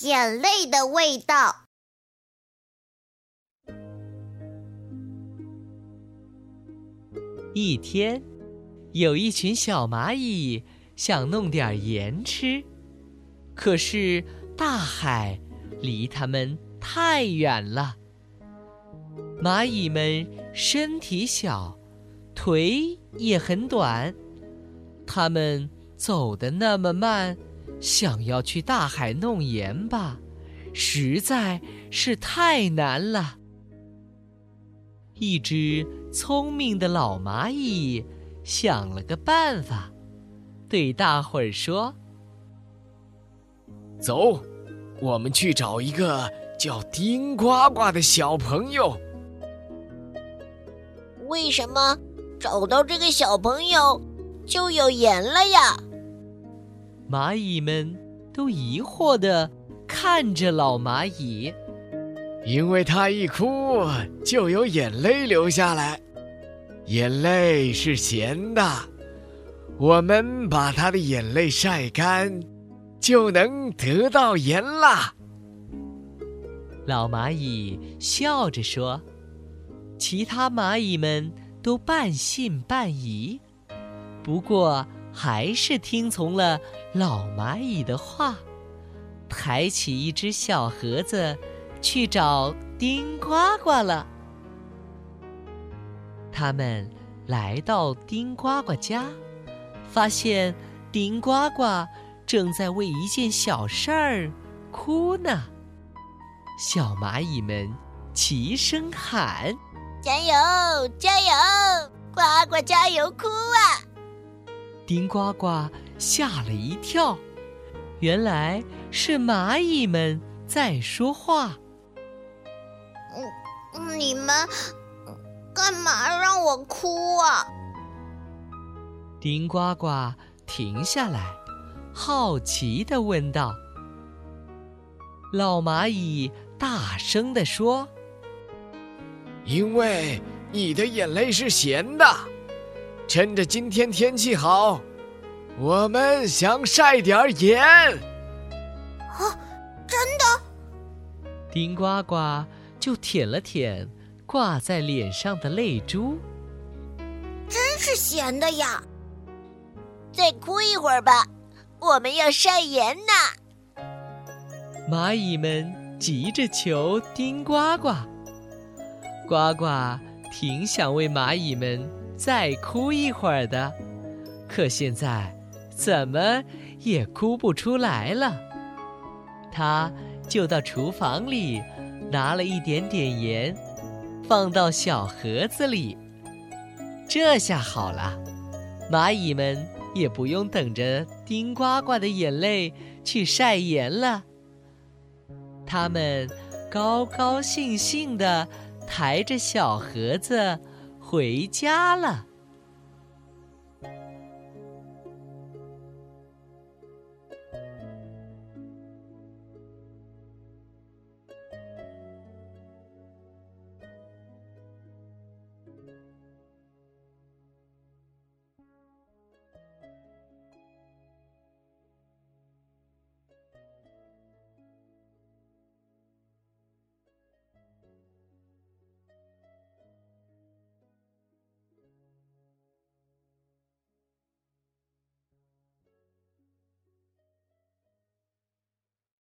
眼泪的味道。一天，有一群小蚂蚁想弄点盐吃，可是大海离它们太远了。蚂蚁们身体小，腿也很短，它们走得那么慢，想要去大海弄盐吧，实在是太难了。一只聪明的老蚂蚁想了个办法，对大伙儿说：“走，我们去找一个叫丁呱呱的小朋友。为什么找到这个小朋友就有盐了呀？”蚂蚁们都疑惑地看着老蚂蚁。因为它一哭就有眼泪流下来，眼泪是咸的，我们把它的眼泪晒干，就能得到盐啦。老蚂蚁笑着说，其他蚂蚁们都半信半疑，不过还是听从了老蚂蚁的话，抬起一只小盒子。去找丁呱呱了。他们来到丁呱呱家，发现丁呱呱正在为一件小事儿哭呢。小蚂蚁们齐声喊：“加油，加油，呱呱加油哭啊！”丁呱呱吓了一跳，原来是蚂蚁们在说话。嗯，你们干嘛让我哭啊？丁呱呱停下来，好奇的问道。老蚂蚁大声的说：“因为你的眼泪是咸的，趁着今天天气好，我们想晒点盐。”啊，真的？丁呱呱。就舔了舔挂在脸上的泪珠，真是咸的呀！再哭一会儿吧，我们要晒盐呢。蚂蚁们急着求丁呱呱，呱呱挺想为蚂蚁们再哭一会儿的，可现在怎么也哭不出来了。他就到厨房里。拿了一点点盐，放到小盒子里。这下好了，蚂蚁们也不用等着丁呱呱的眼泪去晒盐了。他们高高兴兴地抬着小盒子回家了。